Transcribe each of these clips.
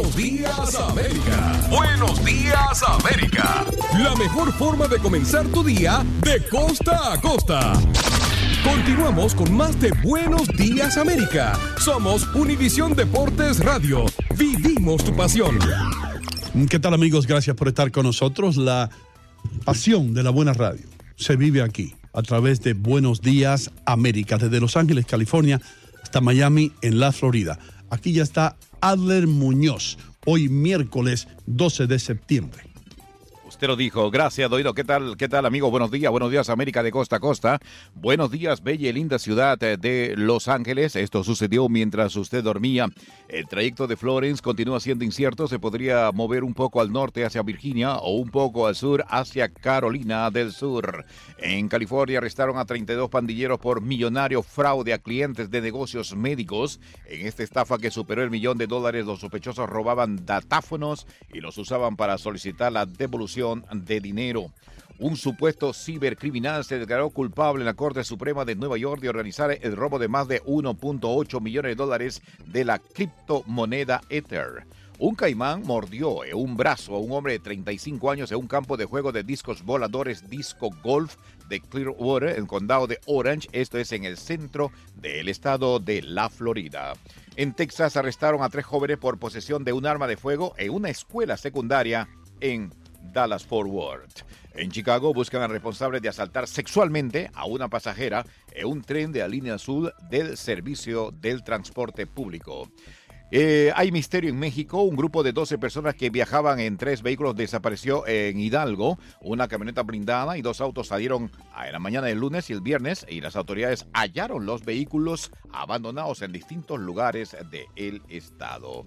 Buenos días América. Buenos días América. La mejor forma de comenzar tu día de costa a costa. Continuamos con más de Buenos días América. Somos Univisión Deportes Radio. Vivimos tu pasión. ¿Qué tal amigos? Gracias por estar con nosotros. La pasión de la buena radio se vive aquí a través de Buenos Días América, desde Los Ángeles, California, hasta Miami, en la Florida. Aquí ya está Adler Muñoz, hoy miércoles 12 de septiembre. Usted lo dijo. Gracias, Doido. ¿Qué tal, qué tal, amigo? Buenos días, buenos días, América de costa a costa. Buenos días, bella y linda ciudad de Los Ángeles. Esto sucedió mientras usted dormía. El trayecto de Florence continúa siendo incierto. Se podría mover un poco al norte hacia Virginia o un poco al sur hacia Carolina del Sur. En California arrestaron a 32 pandilleros por millonario fraude a clientes de negocios médicos. En esta estafa que superó el millón de dólares, los sospechosos robaban datáfonos y los usaban para solicitar la devolución de dinero. Un supuesto cibercriminal se declaró culpable en la Corte Suprema de Nueva York de organizar el robo de más de 1.8 millones de dólares de la criptomoneda Ether. Un caimán mordió en un brazo a un hombre de 35 años en un campo de juego de discos voladores Disco Golf de Clearwater, en el condado de Orange. Esto es en el centro del estado de la Florida. En Texas arrestaron a tres jóvenes por posesión de un arma de fuego en una escuela secundaria en Dallas Forward. En Chicago buscan al responsable de asaltar sexualmente a una pasajera en un tren de la línea azul del servicio del transporte público. Eh, hay misterio en México. Un grupo de 12 personas que viajaban en tres vehículos desapareció en Hidalgo. Una camioneta blindada y dos autos salieron en la mañana del lunes y el viernes y las autoridades hallaron los vehículos abandonados en distintos lugares del estado.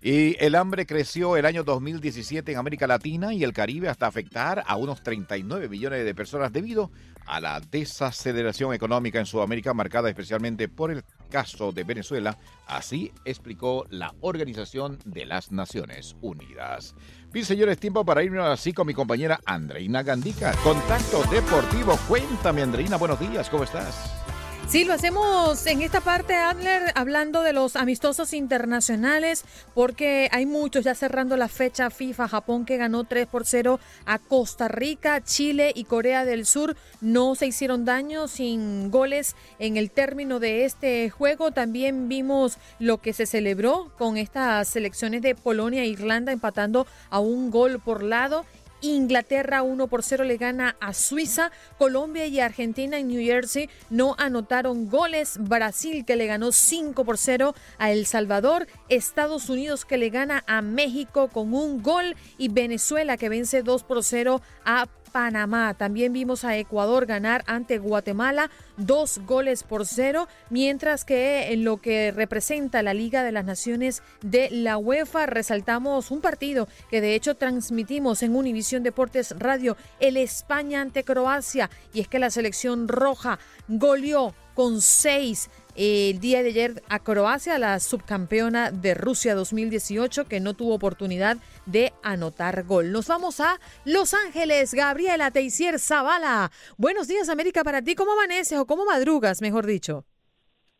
Y el hambre creció el año 2017 en América Latina y el Caribe hasta afectar a unos 39 millones de personas debido a la desaceleración económica en Sudamérica marcada especialmente por el caso de Venezuela, así explicó la Organización de las Naciones Unidas. Bien, señores, tiempo para irnos así con mi compañera Andreina Gandica. Contacto Deportivo. Cuéntame, Andreina, buenos días, ¿cómo estás? Sí, lo hacemos en esta parte, Adler, hablando de los amistosos internacionales, porque hay muchos ya cerrando la fecha FIFA. Japón que ganó 3 por 0 a Costa Rica, Chile y Corea del Sur no se hicieron daño sin goles en el término de este juego. También vimos lo que se celebró con estas selecciones de Polonia e Irlanda empatando a un gol por lado Inglaterra 1 por 0 le gana a Suiza. Colombia y Argentina en New Jersey no anotaron goles. Brasil que le ganó 5 por 0 a El Salvador. Estados Unidos que le gana a México con un gol. Y Venezuela que vence 2 por 0 a Panamá. También vimos a Ecuador ganar ante Guatemala dos goles por cero, mientras que en lo que representa la Liga de las Naciones de la UEFA resaltamos un partido que de hecho transmitimos en Univisión Deportes Radio, el España ante Croacia, y es que la selección roja goleó con seis el día de ayer a Croacia, la subcampeona de Rusia 2018, que no tuvo oportunidad de anotar gol. Nos vamos a Los Ángeles, Gabriela Teisier Zavala. Buenos días, América, para ti. ¿Cómo amaneces o cómo madrugas, mejor dicho?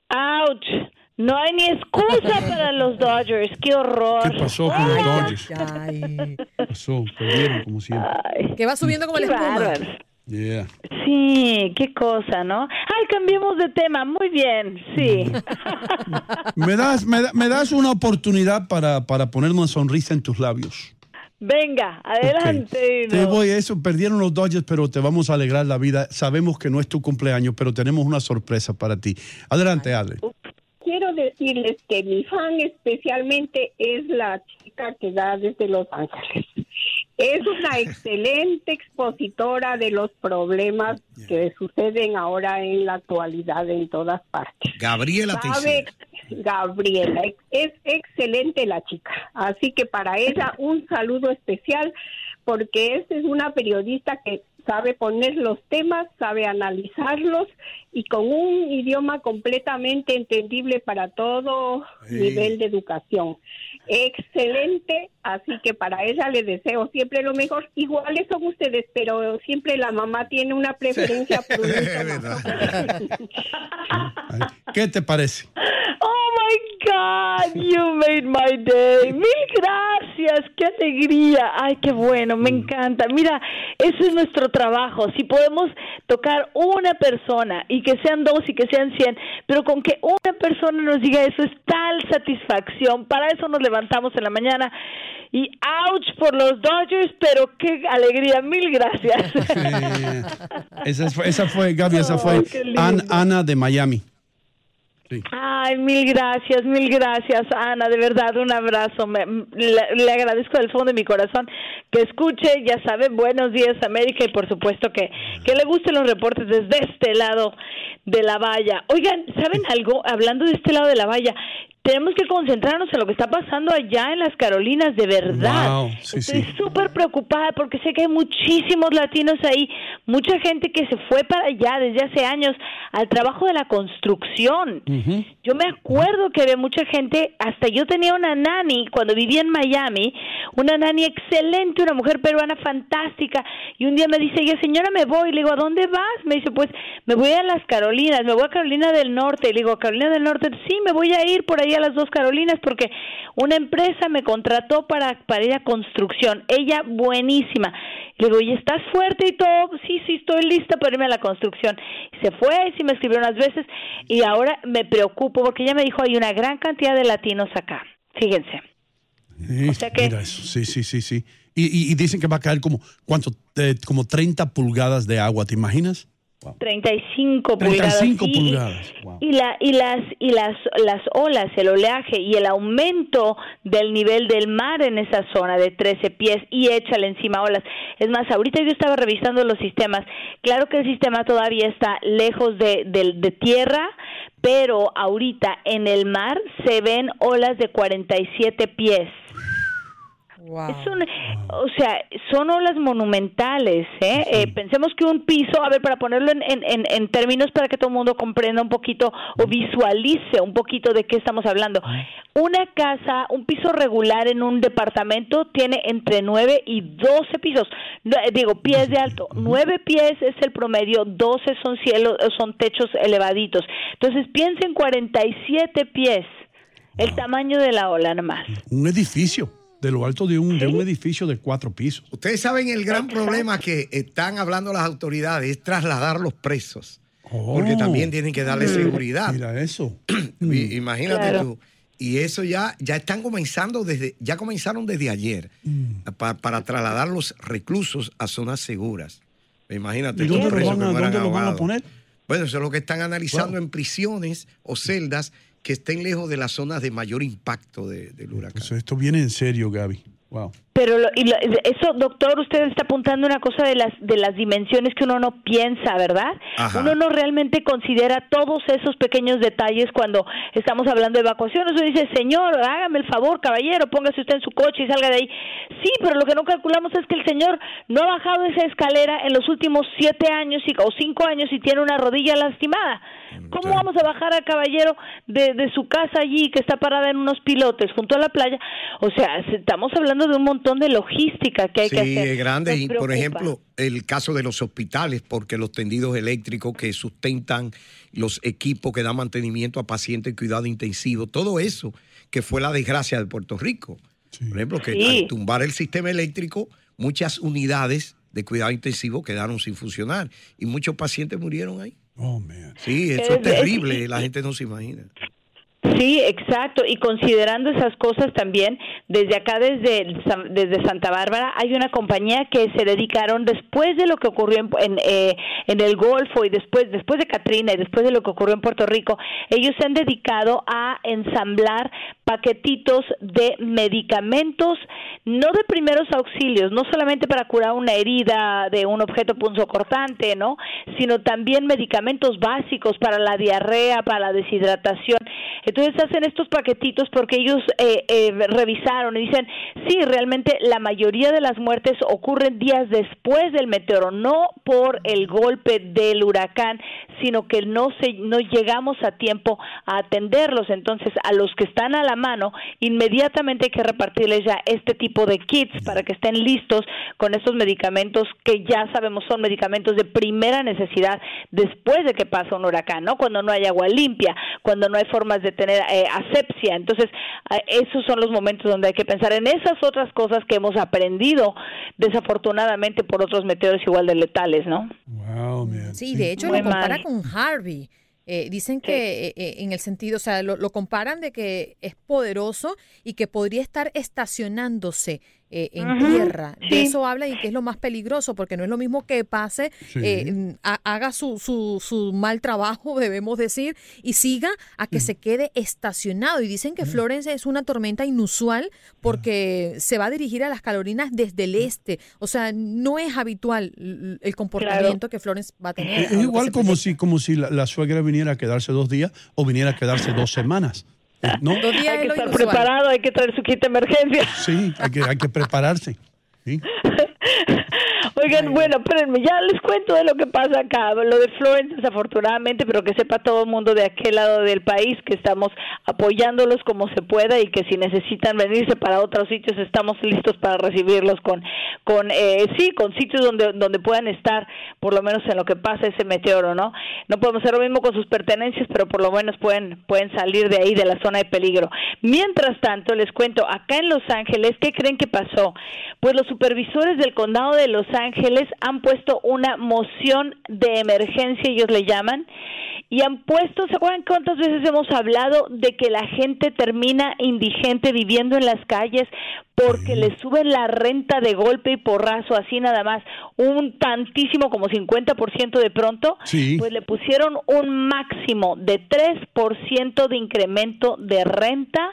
¡Auch! No hay ni excusa para los Dodgers. ¡Qué horror! ¿Qué pasó con los Dodgers? ¿Qué pasó? Perdieron como siempre. Ay, que va subiendo como la espuma. Yeah. Sí, qué cosa, ¿no? Ay, cambiemos de tema. Muy bien, sí. ¿Me das, me, me das una oportunidad para, para poner una sonrisa en tus labios? Venga, adelante. Okay. Te voy a eso, perdieron los Dodgers, pero te vamos a alegrar la vida. Sabemos que no es tu cumpleaños, pero tenemos una sorpresa para ti. Adelante, Ale. Quiero decirles que mi fan especialmente es la chica que da desde Los Ángeles. Es una excelente expositora de los problemas que suceden ahora en la actualidad en todas partes. Gabriela Sabe, Gabriela, es excelente la chica. Así que para ella un saludo especial porque es una periodista que sabe poner los temas, sabe analizarlos y con un idioma completamente entendible para todo Sí. nivel de educación. Excelente así que para ella le deseo siempre lo mejor. Iguales son ustedes, pero siempre la mamá tiene una preferencia por ¿Qué te parece? Oh my God, you made my day. Mil gracias, qué alegría. Ay, qué bueno, me encanta. Mira, eso es nuestro trabajo. Si podemos tocar una persona y que sean dos y que sean cien, pero con que una persona nos diga eso es tal satisfacción. Para eso nos levantamos en la mañana y ouch por los Dodgers, pero qué alegría. Mil gracias. Esa, fue, esa fue, Gaby, esa fue Ana de Miami. Ay, mil gracias, mil gracias, Ana, de verdad, un abrazo. Me, le, agradezco del fondo de mi corazón que escuche, ya saben, buenos días América y por supuesto que, que le gusten los reportes desde este lado de la valla. Oigan, ¿saben algo? Hablando de este lado de la valla, tenemos que concentrarnos en lo que está pasando allá en las Carolinas, de verdad. Estoy súper preocupada porque sé que hay muchísimos latinos ahí, mucha gente que se fue para allá desde hace años al trabajo de la construcción. Yo me acuerdo que había mucha gente, hasta yo tenía una nani cuando vivía en Miami, una nani excelente, una mujer peruana fantástica, y un día me dice, ella, señora, me voy, le digo, ¿a dónde vas? Me dice, pues me voy a las Carolinas, me voy a Carolina del Norte, le digo, Carolina del Norte, sí, me voy a ir por ahí las dos Carolinas porque una empresa me contrató para, para ir a construcción. Ella buenísima. Le digo, ¿y estás fuerte y todo? Sí, sí, estoy lista para irme a la construcción. Se fue, sí me escribió unas veces y ahora me preocupo porque ella me dijo, hay una gran cantidad de latinos acá. Fíjense. o sea que, mira eso, sí, sí, sí, sí. Y, y, dicen que va a caer como, ¿cuánto? como 30 pulgadas de agua, ¿te imaginas? 35 pulgadas. Y, la, y las, y las, las olas, el oleaje y el aumento del nivel del mar en esa zona de 13 pies y échale encima olas. Es más, ahorita yo estaba revisando los sistemas. Claro que el sistema todavía está lejos de, de tierra, pero ahorita en el mar se ven olas de 47 pies. Es un, o sea, son olas monumentales. ¿eh? ¿eh? pensemos que un piso, a ver, para ponerlo en, en, en, términos para que todo el mundo comprenda un poquito o visualice un poquito de qué estamos hablando. Una casa, un piso regular en un departamento tiene entre 9 y 12 pisos, eh, digo, pies de alto. 9 pies es el promedio, 12 son cielos, son techos elevaditos. Entonces, piensen 47 pies, el tamaño de la ola nomás. Un edificio de lo alto de un, de un edificio de cuatro pisos. Ustedes saben el gran problema que están hablando las autoridades es trasladar los presos. porque oh. también tienen que darle seguridad. Mira eso. Imagínate tú. Y eso ya, ya están comenzando desde, ya comenzaron desde ayer mm. para, trasladar los reclusos a zonas seguras. Imagínate. ¿Y dónde, lo van, a, poner? Bueno, eso es lo que están analizando en prisiones o celdas que estén lejos de las zonas de mayor impacto de, del huracán. Pues esto viene en serio, Gaby. Wow. Pero y eso, doctor, usted está apuntando una cosa de las de las dimensiones que uno no piensa, ¿verdad? Uno no realmente considera todos esos pequeños detalles cuando estamos hablando de evacuación. Uno dice, señor, hágame el favor, caballero, póngase usted en su coche y salga de ahí. Sí, pero lo que no calculamos es que el señor no ha bajado esa escalera en los últimos siete años o cinco años y tiene una rodilla lastimada. ¿Cómo vamos a bajar al caballero de, de su casa allí que está parada en unos pilotes junto a la playa? O sea, estamos hablando de un montón de logística que hay que hacer. Sí, es grande. y, por ejemplo, el caso de los hospitales, porque los tendidos eléctricos que sustentan los equipos que dan mantenimiento a pacientes en cuidado intensivo, todo eso que fue la desgracia de Puerto Rico. Por ejemplo, que al tumbar el sistema eléctrico, muchas unidades de cuidado intensivo quedaron sin funcionar y muchos pacientes murieron ahí. Oh, man. Sí, eso es, terrible, la gente no se imagina. Sí, exacto. Y considerando esas cosas también, desde acá, desde, desde Santa Bárbara, hay una compañía que se dedicaron, después de lo que ocurrió en, en, eh, en, el Golfo y después, después de Katrina y después de lo que ocurrió en Puerto Rico, ellos se han dedicado a ensamblar paquetitos de medicamentos, no de primeros auxilios, no solamente para curar una herida de un objeto punzocortante, ¿no? Sino también medicamentos básicos para la diarrea, para la deshidratación. Entonces hacen estos paquetitos porque ellos eh, eh, revisaron y dicen, sí, realmente la mayoría de las muertes ocurren días después del meteoro, no por el golpe del huracán, sino que no, se, no llegamos a tiempo a atenderlos. Entonces, a los que están a la mano, inmediatamente hay que repartirles ya este tipo de kits para que estén listos con estos medicamentos que ya sabemos son medicamentos de primera necesidad después de que pasa un huracán, ¿no? Cuando no hay agua limpia, cuando no hay formas de tener eh, asepsia. Entonces, eh, esos son los momentos donde hay que pensar en esas otras cosas que hemos aprendido desafortunadamente por otros meteoros igual de letales, ¿no? Wow, Sí, de hecho lo compara con Harvey. Eh, dicen que en el sentido, o sea, lo, comparan de que es poderoso y que podría estar estacionándose eh, en tierra. De eso habla y que es lo más peligroso, porque no es lo mismo que pase, eh, haga su, su, su, mal trabajo, debemos decir, y siga a que mm. se quede estacionado. Y dicen que mm. Florence es una tormenta inusual porque se va a dirigir a las calorinas desde el este. O sea, no es habitual el comportamiento que Florence va a tener. Es igual como si, como si la suegra viniera a quedarse dos días o viniera a quedarse dos semanas. ¿No? hay que estar preparado, hay que traer su kit de emergencia. Sí, hay que, hay que prepararse. ¿sí? Oigan, bueno, espérenme, ya les cuento de lo que pasa acá, lo de Florence desafortunadamente, pero que sepa todo el mundo de aquel lado del país que estamos apoyándolos como se pueda y que si necesitan venirse para otros sitios estamos listos para recibirlos con, con eh, sí, con sitios donde, donde puedan estar, por lo menos en lo que pasa ese meteoro, ¿no? No podemos hacer lo mismo con sus pertenencias, pero por lo menos pueden, pueden salir de ahí, de la zona de peligro. Mientras tanto, les cuento, acá en Los Ángeles, ¿qué creen que pasó? Pues los supervisores del condado de Los Ángeles Ángeles han puesto una moción de emergencia, ellos le llaman, y han puesto, ¿se acuerdan cuántas veces hemos hablado de que la gente termina indigente viviendo en las calles porque le suben la renta de golpe y porrazo, así nada más, un tantísimo como 50% de pronto? Pues le pusieron un máximo de 3% de incremento de renta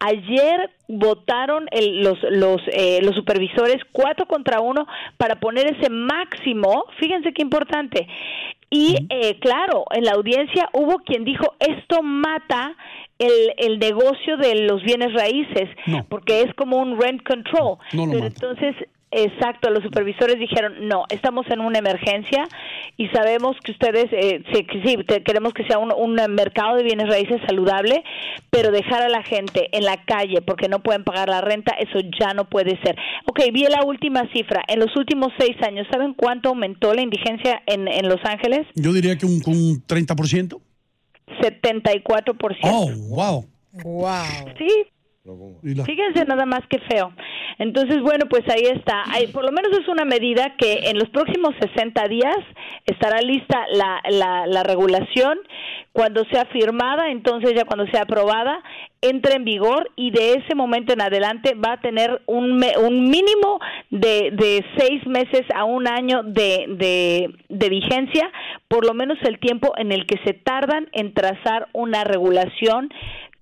Ayer votaron los, los, eh, los supervisores cuatro contra uno para poner ese máximo. Fíjense qué importante. Y eh, claro, en la audiencia hubo quien dijo, esto mata el, el negocio de los bienes raíces, porque es como un rent control. Pero entonces Exacto, los supervisores dijeron, no, estamos en una emergencia y sabemos que ustedes, eh, sí, queremos que sea un, un, mercado de bienes raíces saludable, pero dejar a la gente en la calle porque no pueden pagar la renta, eso ya no puede ser. Ok, vi la última cifra. En los últimos seis años, ¿saben cuánto aumentó la indigencia en, en Los Ángeles? Yo diría que un, un 30%. 74%. Oh, wow. Wow. Sí, Fíjense nada más que feo. Entonces, bueno, pues ahí está. por lo menos es una medida que en los próximos 60 días estará lista la, la, la regulación. Cuando sea firmada, entonces ya cuando sea aprobada, entra en vigor y de ese momento en adelante va a tener un, un mínimo de, de seis meses a un año de, de, de vigencia, por lo menos el tiempo en el que se tardan en trazar una regulación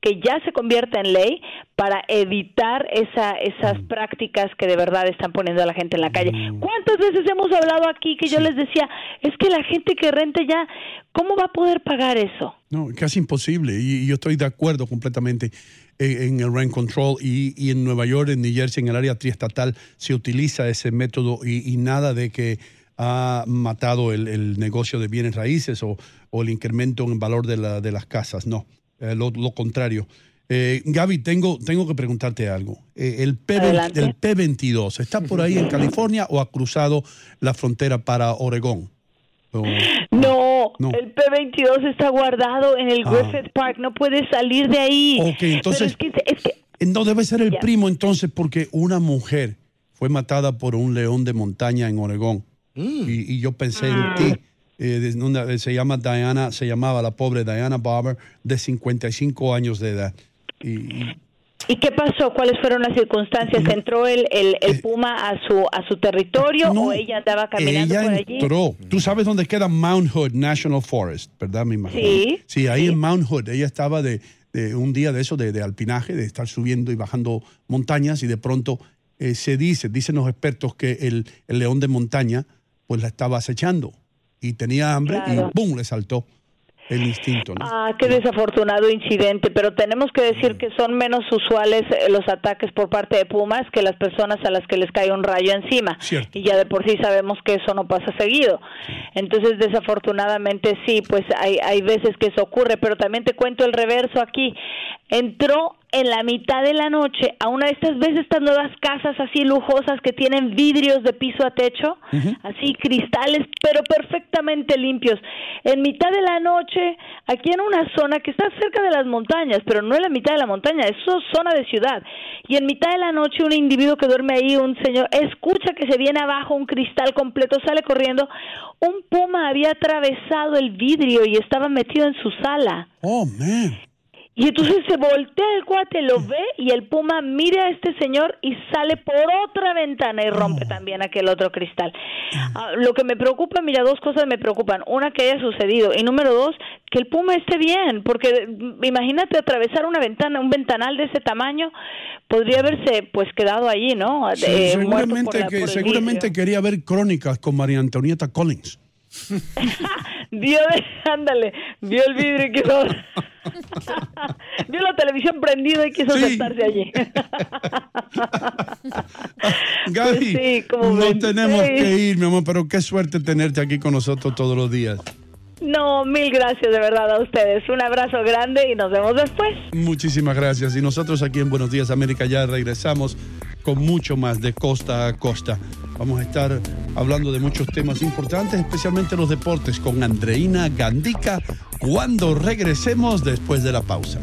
que ya se convierta en ley para evitar esa, esas mm. prácticas que de verdad están poniendo a la gente en la calle. Mm. ¿Cuántas veces hemos hablado aquí que yo les decía, es que la gente que renta ya, ¿cómo va a poder pagar eso? No, casi imposible. Y, yo estoy de acuerdo completamente en, el rent control y, en Nueva York, en New Jersey, en el área triestatal, se utiliza ese método y, nada de que ha matado el, negocio de bienes raíces o, o el incremento en valor de, la, de las casas. No, eh, lo, contrario. Eh, Gaby, tengo, tengo que preguntarte algo. Eh, el, P el P-22, ¿está por ahí en California o ha cruzado la frontera para Oregón? no, el P-22 está guardado en el ah. Griffith Park, no puede salir de ahí. Ok, entonces... no debe ser el primo entonces porque una mujer fue matada por un león de montaña en Oregón. Mm. Y, yo pensé en ah. ti eh, se llama Diana, se llamaba la pobre Diana Barber, de 55 años de edad. Y, ¿Y qué pasó? ¿Cuáles fueron las circunstancias? ¿Entró el, el, el, eh, puma a su a su territorio o ella andaba caminando por allí? entró. Tú sabes dónde queda Mount Hood National Forest, ¿verdad, mi Sí. Sí, ahí en Mount Hood. Ella estaba de, de un día de eso, de, de, alpinaje, de estar subiendo y bajando montañas y de pronto eh, se dice, dicen los expertos que el, el león de montaña pues la estaba acechando y tenía hambre y ¡bum! le saltó el instinto. Ah, qué desafortunado incidente, pero tenemos que decir mm. que son menos usuales eh, los ataques por parte de Pumas que las personas a las que les cae un rayo encima. Y ya de por sí sabemos que eso no pasa seguido. Entonces, desafortunadamente sí, pues hay, hay veces que eso ocurre, pero también te cuento el reverso aquí. Entró en la mitad de la noche a una de estas veces estas nuevas casas así lujosas que tienen vidrios de piso a techo, así cristales, pero perfectamente limpios. En mitad de la noche, aquí en una zona que está cerca de las montañas, pero no en la mitad de la montaña, es zona de ciudad. Y en mitad de la noche un individuo que duerme ahí, un señor, escucha que se viene abajo un cristal completo, sale corriendo. Un puma había atravesado el vidrio y estaba metido en su sala. Oh, man. Y entonces se voltea el cuate, lo ve y el puma mira a este señor y sale por otra ventana y rompe también aquel otro cristal. Ah, lo que me preocupa, mira, dos cosas me preocupan. Una, que haya sucedido. Y número dos, que el puma esté bien. Porque mm, imagínate atravesar una ventana, un ventanal de ese tamaño, podría haberse pues quedado allí, ¿no? Eh, seguramente que, seguramente quería ver crónicas con María Antonieta Collins. vio, ándale, vio el vidrio y quiso. vio la televisión prendida y quiso sentarse allí. Gaby, pues no tenemos que ir, mi amor, pero qué suerte tenerte aquí con nosotros todos los días. No, mil gracias de verdad a ustedes. Un abrazo grande y nos vemos después. Muchísimas gracias. Y nosotros aquí en Buenos Días América ya regresamos con mucho más de costa a costa. Vamos a estar hablando de muchos temas importantes, especialmente los deportes, con Andreina Gandica cuando regresemos después de la pausa.